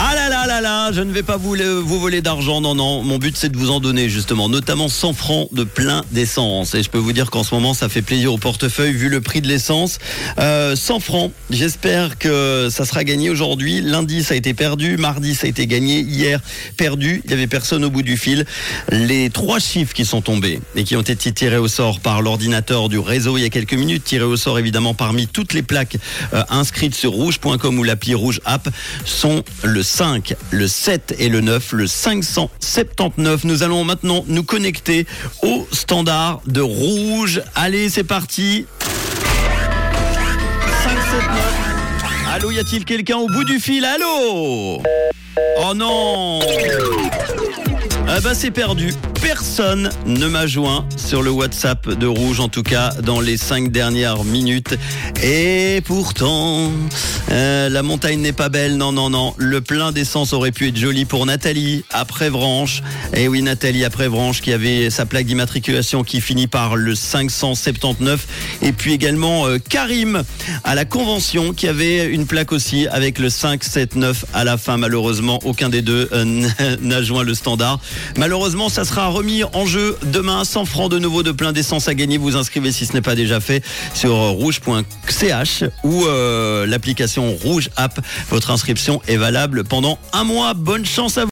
Ah là là là là, je ne vais pas vous, le- vous voler d'argent, non, non. Mon but c'est de vous en donner justement, notamment 100 francs de plein d'essence. Et je peux vous dire qu'en ce moment ça fait plaisir au portefeuille vu le prix de l'essence. Euh, 100 francs, j'espère que ça sera gagné aujourd'hui. Lundi ça a été perdu, mardi ça a été gagné, hier perdu, il y avait personne au bout du fil. Les trois chiffres qui sont tombés et qui ont été tirés au sort par l'ordinateur du réseau il y a quelques minutes, tirés au sort évidemment parmi toutes les plaques euh, inscrites sur rouge.com ou l'appli Rouge App, sont le 5, le 7 et le 9, le 579. Nous allons maintenant nous connecter au standard de Rouge. Allez, c'est parti. 579. Allô, y a-t-il quelqu'un au bout du fil? Allô? Oh non ah bah c'est perdu. Personne ne m'a joint sur le WhatsApp de Rouge, en tout cas dans les cinq dernières minutes. Et pourtant, euh, la montagne n'est pas belle. Non, non, non. Le plein d'essence aurait pu être joli pour Nathalie après Vranche. Et oui, Nathalie après Vranche qui avait sa plaque d'immatriculation qui finit par le 579. Et puis également euh, Karim à la convention qui avait une plaque aussi avec le 579 à la fin. Malheureusement, aucun des deux euh, n'a joint le standard. Malheureusement, ça remis en jeu demain. 100 francs de nouveau de plein d'essence à gagner. Vous inscrivez si ce n'est pas déjà fait sur rouge.ch ou euh, l'application Rouge App. Votre inscription est valable pendant un mois. Bonne chance à vous.